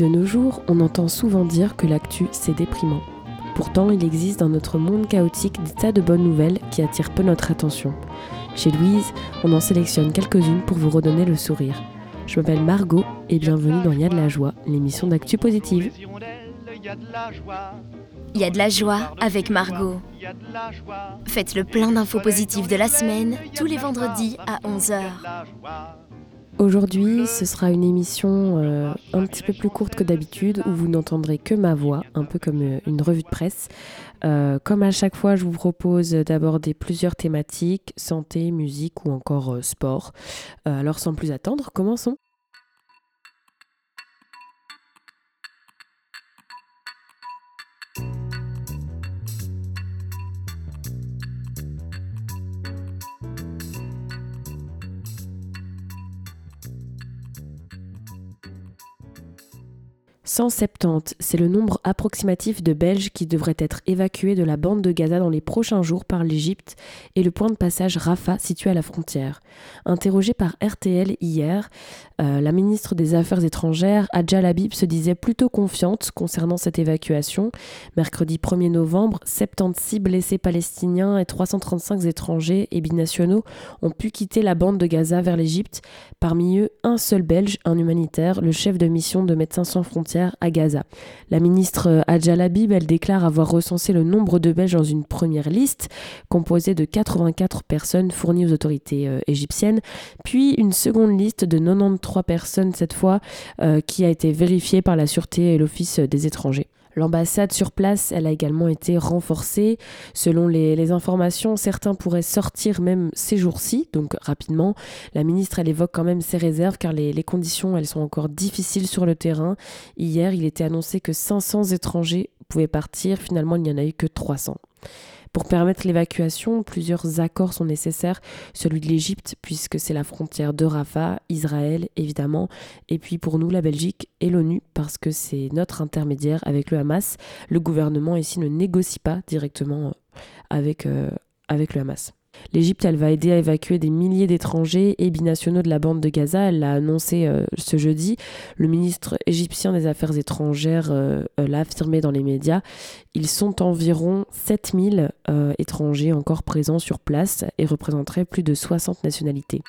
De nos jours, on entend souvent dire que l'actu, c'est déprimant. Pourtant, il existe dans notre monde chaotique des tas de bonnes nouvelles qui attirent peu notre attention. Chez Louise, on en sélectionne quelques-unes pour vous redonner le sourire. Je m'appelle Margot et bienvenue dans Il y a de la joie, l'émission d'actu positive. Y a de la joie avec Margot. Faites le plein d'infos positives de la semaine tous les vendredis à 11h. Aujourd'hui, ce sera une émission euh, un petit peu plus courte que d'habitude où vous n'entendrez que ma voix, un peu comme euh, une revue de presse. Euh, comme à chaque fois, je vous propose d'aborder plusieurs thématiques, santé, musique ou encore sport. alors sans plus attendre, commençons. 170, c'est le nombre approximatif de Belges qui devraient être évacués de la bande de Gaza dans les prochains jours par l'Égypte et le point de passage Rafah situé à la frontière. Interrogée par RTL hier, euh, la ministre des Affaires étrangères, Adja Labib, se disait plutôt confiante concernant cette évacuation. Mercredi 1er novembre, 76 blessés palestiniens et 335 étrangers et binationaux ont pu quitter la bande de Gaza vers l'Égypte. Parmi eux, un seul Belge, un humanitaire, le chef de mission de Médecins sans frontières à Gaza. La ministre euh, Adja Labib, elle déclare avoir recensé le nombre de Belges dans une première liste composée de 84 personnes fournies aux autorités euh, égyptiennes, puis une seconde liste de 93 personnes cette fois euh, qui a été vérifiée par la Sûreté et l'Office des étrangers. L'ambassade sur place, elle a également été renforcée. Selon les, informations, certains pourraient sortir même ces jours-ci, donc rapidement. La ministre, elle évoque quand même ses réserves car les, conditions, elles sont encore difficiles sur le terrain. Hier, il était annoncé que 500 étrangers pouvaient partir. Finalement, il n'y en a eu que 300. Pour permettre l'évacuation, plusieurs accords sont nécessaires, celui de l'Égypte, puisque c'est la frontière de Rafah, Israël évidemment, et puis pour nous la Belgique et l'ONU, parce que c'est notre intermédiaire avec le Hamas. Le gouvernement ici ne négocie pas directement euh, avec, euh, avec le Hamas. L'Égypte, elle va aider à évacuer des milliers d'étrangers et binationaux de la bande de Gaza. Elle l'a annoncé euh, ce jeudi. Le ministre égyptien des Affaires étrangères euh, euh, l'a affirmé dans les médias. Ils sont environ 7000 étrangers encore présents sur place et représenteraient plus de 60 nationalités.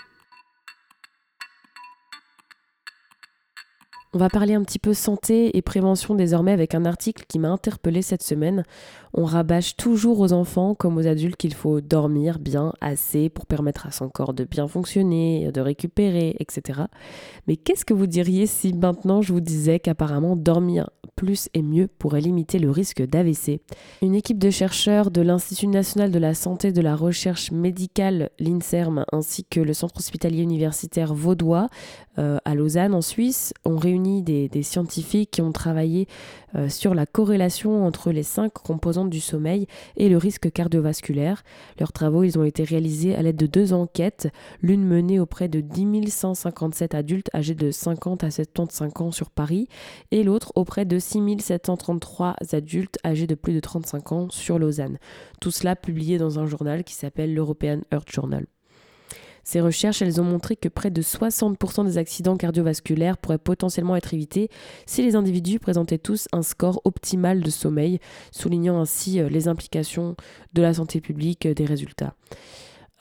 On va parler un petit peu santé et prévention désormais avec un article qui m'a interpellé cette semaine. On rabâche toujours aux enfants comme aux adultes qu'il faut dormir bien, assez pour permettre à son corps de bien fonctionner, de récupérer, etc. Mais qu'est-ce que vous diriez si maintenant je vous disais qu'apparemment dormir plus et mieux pourrait limiter le risque d'AVC Une équipe de chercheurs de l'Institut national de la santé de la recherche médicale, l'INSERM, ainsi que le centre hospitalier universitaire vaudois euh, à Lausanne en Suisse ont réuni des, scientifiques qui ont travaillé euh, sur la corrélation entre les cinq composantes du sommeil et le risque cardiovasculaire. Leurs travaux ils ont été réalisés à l'aide de deux enquêtes, l'une menée auprès de 10 157 adultes âgés de 50 à 75 ans sur Paris et l'autre auprès de 6 733 adultes âgés de plus de 35 ans sur Lausanne. Tout cela publié dans un journal qui s'appelle l'European Earth Journal. Ces recherches, elles ont montré que près de 60% des accidents cardiovasculaires pourraient potentiellement être évités si les individus présentaient tous un score optimal de sommeil, soulignant ainsi euh, les implications de la santé publique euh, des résultats.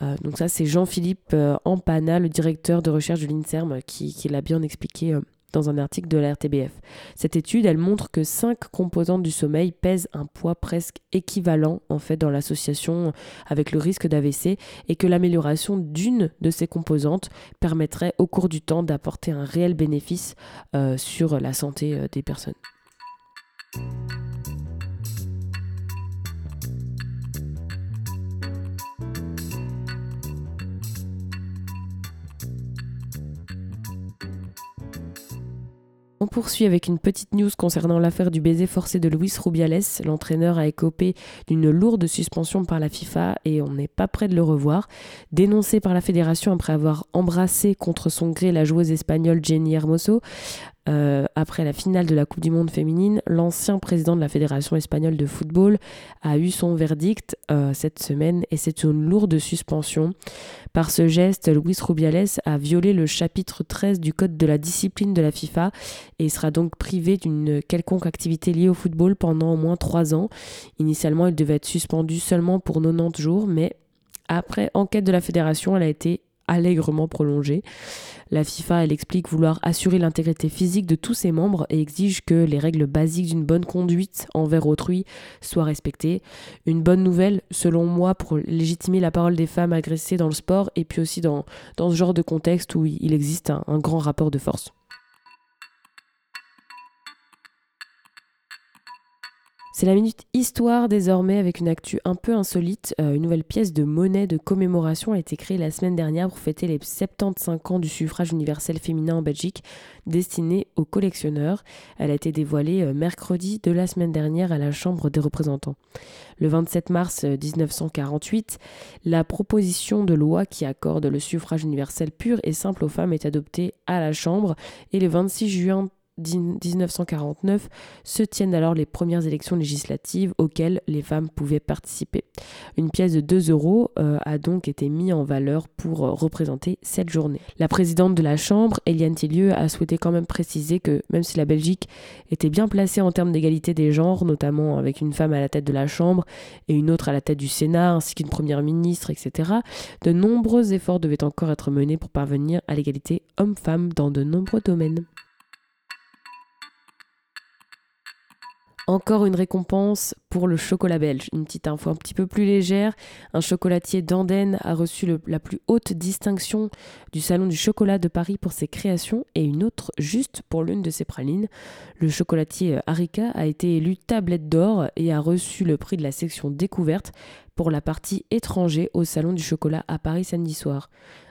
Euh, donc ça, c'est Jean-Philippe Ampana, le directeur de recherche de l'INSERM, qui, qui l'a bien expliqué dans un article de la RTBF. Cette étude, elle montre que cinq composantes du sommeil pèsent un poids presque équivalent en fait dans l'association avec le risque d'AVC et que l'amélioration d'une de ces composantes permettrait au cours du temps d'apporter un réel bénéfice euh, sur la santé euh, des personnes. On poursuit avec une petite news concernant l'affaire du baiser forcé de Luis Rubiales. L'entraîneur a écopé d'une lourde suspension par la FIFA et on n'est pas prêt de le revoir. Dénoncé par la fédération après avoir embrassé contre son gré la joueuse espagnole Jenny Hermoso, Euh, après la finale de la Coupe du Monde féminine, l'ancien président de la Fédération espagnole de football a eu son verdict euh, cette semaine et c'est une lourde suspension. Par ce geste, Luis Rubiales a violé le chapitre 13 du Code de la discipline de la FIFA et sera donc privé d'une quelconque activité liée au football pendant au moins trois ans. Initialement, il devait être suspendu seulement pour 90 jours, mais après enquête de la fédération, elle a été allègrement prolongée. La FIFA, elle explique vouloir assurer l'intégrité physique de tous ses membres et exige que les règles basiques d'une bonne conduite envers autrui soient respectées. Une bonne nouvelle, selon moi, pour légitimer la parole des femmes agressées dans le sport et puis aussi dans, dans ce genre de contexte où il existe un grand rapport de force. C'est la minute histoire désormais avec une actu un peu insolite. Euh, une nouvelle pièce de monnaie de commémoration a été créée la semaine dernière pour fêter les 75 ans du suffrage universel féminin en Belgique, destinée aux collectionneurs. Elle a été dévoilée euh, mercredi de la semaine dernière à la Chambre des représentants. Le 27 mars 1948, euh, la proposition de loi qui accorde le suffrage universel pur et simple aux femmes est adoptée à la Chambre et le 26 juin 1949 se tiennent alors les premières élections législatives auxquelles les femmes pouvaient participer. Une pièce de 2 euros euh, a donc été mise en valeur pour euh, représenter cette journée. La présidente de la Chambre, Eliane Tillieu, a souhaité quand même préciser que même si la Belgique était bien placée en termes d'égalité des genres, notamment avec une femme à la tête de la Chambre et une autre à la tête du Sénat, ainsi qu'une première ministre, etc., de nombreux efforts devaient encore être menés pour parvenir à l'égalité homme-femme dans de nombreux domaines. Encore une récompense pour le chocolat belge. Une petite info un petit peu plus légère. Un chocolatier d'Andenne a reçu la plus haute distinction du Salon du chocolat de Paris pour ses créations et une autre juste pour l'une de ses pralines. Le chocolatier Arika a été élu tablette d'or et a reçu le prix de la section découverte pour la partie étranger au Salon du chocolat à Paris samedi soir.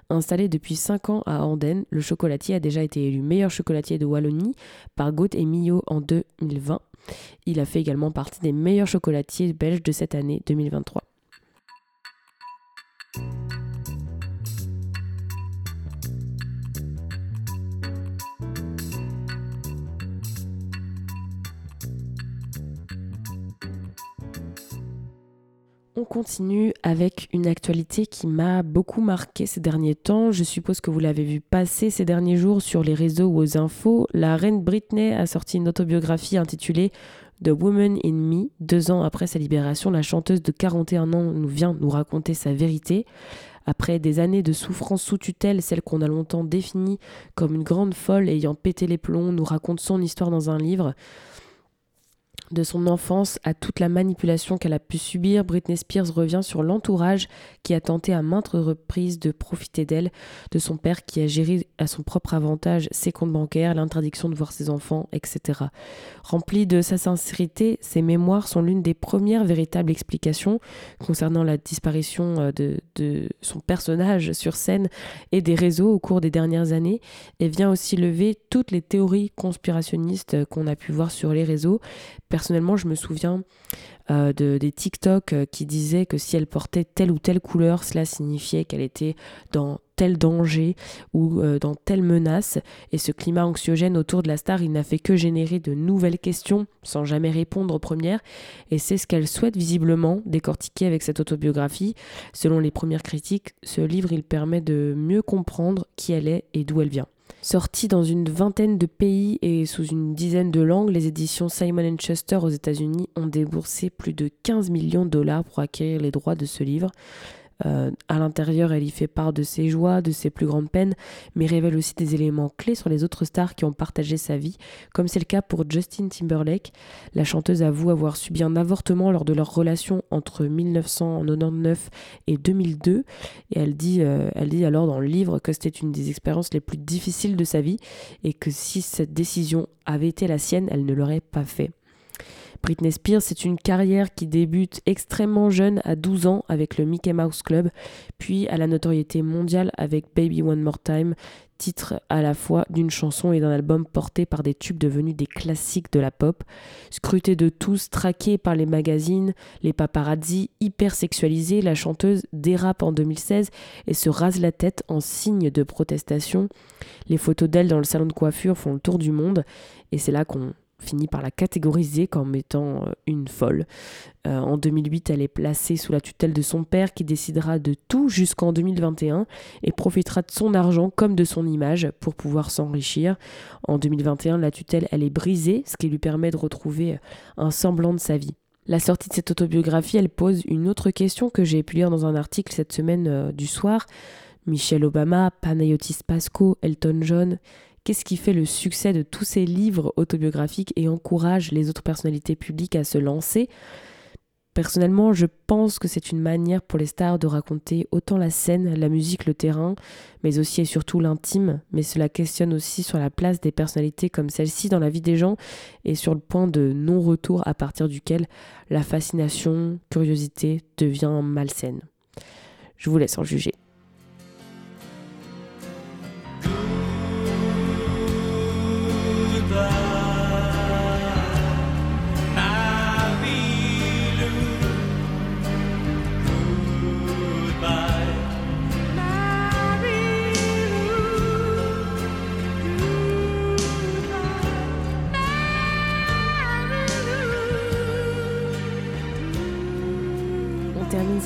Installé depuis 5 ans à Andenne, le chocolatier a déjà été élu meilleur chocolatier de Wallonie par Gaute et Millot en 2020 il a fait également partie des meilleurs chocolatiers belges de cette année 2023. On continue avec une actualité qui m'a beaucoup marqué ces derniers temps. Je suppose que vous l'avez vu passer ces derniers jours sur les réseaux ou aux infos. La reine Britney a sorti une autobiographie intitulée The Woman in Me. Deux ans après sa libération, la chanteuse de 41 ans nous vient nous raconter sa vérité. Après des années de souffrance sous tutelle, celle qu'on a longtemps définie comme une grande folle ayant pété les plombs, nous raconte son histoire dans un livre de son enfance à toute la manipulation qu'elle a pu subir, Britney Spears revient sur l'entourage qui a tenté à maintes reprises de profiter d'elle, de son père qui a géré à son propre avantage ses comptes bancaires, l'interdiction de voir ses enfants, etc. Remplie de sa sincérité, ses mémoires sont l'une des premières véritables explications concernant la disparition euh, de, de son personnage sur scène et des réseaux au cours des dernières années, et vient aussi lever toutes les théories conspirationnistes qu'on a pu voir sur les réseaux personnellement, je me souviens euh, de, des TikTok euh, qui disaient que si elle portait telle ou telle couleur, cela signifiait qu'elle était dans tel danger ou euh, dans telle menace. Et ce climat anxiogène autour de la star, il n'a fait que générer de nouvelles questions sans jamais répondre aux premières. Et c'est ce qu'elle souhaite visiblement décortiquer avec cette autobiographie. Selon les premières critiques, ce livre, il permet de mieux comprendre qui elle est et d'où elle vient. Sorti dans une vingtaine de pays et sous une dizaine de langues, les éditions Simon Schuster aux États-Unis ont déboursé plus de 15 millions de dollars pour acquérir les droits de ce livre. Euh, à l'intérieur, elle y fait part de ses joies, de ses plus grandes peines, mais révèle aussi des éléments clés sur les autres stars qui ont partagé sa vie, comme c'est le cas pour Justin Timberlake. La chanteuse avoue avoir subi un avortement lors de leur relation entre 1999 et 2002, et elle dit, euh, elle dit alors dans le livre que c'était une des expériences les plus difficiles de sa vie, et que si cette décision avait été la sienne, elle ne l'aurait pas fait. Britney Spears, c'est une carrière qui débute extrêmement jeune à 12 ans avec le Mickey Mouse Club, puis à la notoriété mondiale avec Baby One More Time, titre à la fois d'une chanson et d'un album porté par des tubes devenus des classiques de la pop. Scrutée de tous, traquée par les magazines, les paparazzi, hyper sexualisée, la chanteuse dérape en 2016 et se rase la tête en signe de protestation. Les photos d'elle dans le salon de coiffure font le tour du monde et c'est là qu'on finit par la catégoriser comme étant euh, une folle. Euh, en 2008, elle est placée sous la tutelle de son père qui décidera de tout jusqu'en 2021 et profitera de son argent comme de son image pour pouvoir s'enrichir. En 2021, la tutelle, elle est brisée, ce qui lui permet de retrouver euh, un semblant de sa vie. La sortie de cette autobiographie, elle pose une autre question que j'ai pu lire dans un article cette semaine du soir. Michelle Obama, Panayotis Pasco, Elton John, Qu'est-ce qui fait le succès de tous ces livres autobiographiques et encourage les autres personnalités publiques à se lancer? Personnellement, je pense que c'est une manière pour les stars de raconter autant la scène, la musique, le terrain, mais aussi et surtout l'intime. Mais cela questionne aussi sur la place des personnalités comme celle-ci dans la vie des gens et sur le point de non-retour à partir duquel la fascination, curiosité devient malsaine. Je vous laisse en juger.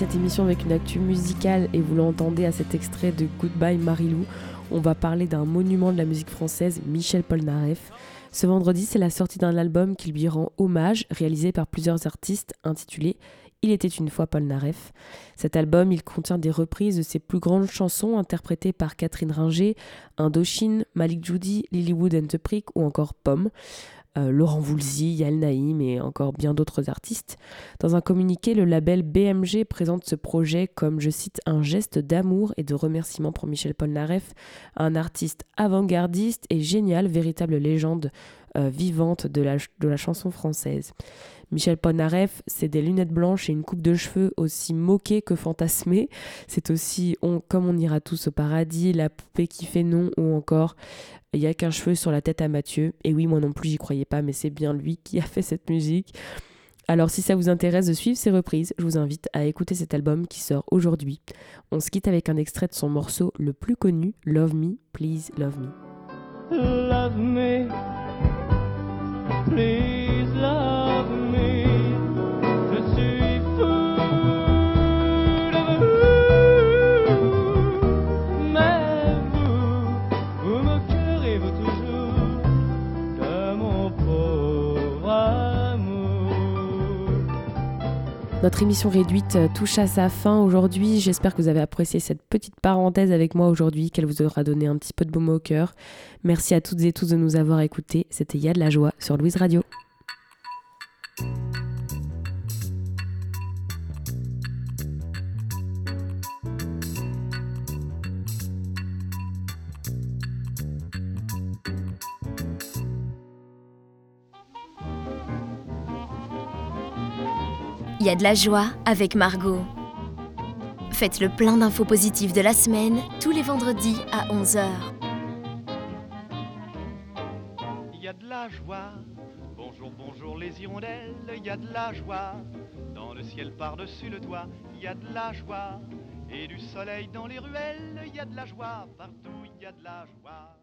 Cette émission avec une actu musicale et vous l'entendez à cet extrait de Goodbye Marilou, on va parler d'un monument de la musique française, Michel Polnareff. Ce vendredi, c'est la sortie d'un album qui lui rend hommage, réalisé par plusieurs artistes, intitulé Il était une fois Polnareff. Cet album, il contient des reprises de ses plus grandes chansons interprétées par Catherine Ringer, Indochine, Malik Judy, Lilywood and the Prick ou encore Pomme. Euh, Laurent Voulzy, Yal Naïm et encore bien d'autres artistes. Dans un communiqué, le label BMG présente ce projet comme, je cite, un geste d'amour et de remerciement pour Michel Polnareff, un artiste avant-gardiste et génial, véritable légende euh, vivante de la chanson française. Michel Polnareff, c'est des lunettes blanches et une coupe de cheveux aussi moquée que fantasmée. C'est aussi on, Comme on ira tous au paradis, La poupée qui fait non ou encore Il y a qu'un cheveu sur la tête à Mathieu. Et oui, moi non plus, j'y croyais pas, mais c'est bien lui qui a fait cette musique. Alors si ça vous intéresse de suivre ces reprises, je vous invite à écouter cet album qui sort aujourd'hui. On se quitte avec un extrait de son morceau le plus connu, Love Me, Please Love Me. Love me, please Notre émission réduite euh, touche à sa fin aujourd'hui. J'espère que vous avez apprécié cette petite parenthèse avec moi aujourd'hui, qu'elle vous aura donné un petit peu de baume au cœur. Merci à toutes et tous de nous avoir écoutés. C'était Ya de la joie sur Louise Radio. Il y a de la joie avec Margot. Faites le plein d'infos positives de la semaine tous les vendredis à 11h. Il y a de la joie. Bonjour, bonjour les hirondelles, il y a de la joie. Dans le ciel par-dessus le toit, il y a de la joie. Et du soleil dans les ruelles, il y a de la joie. Partout, il y a de la joie.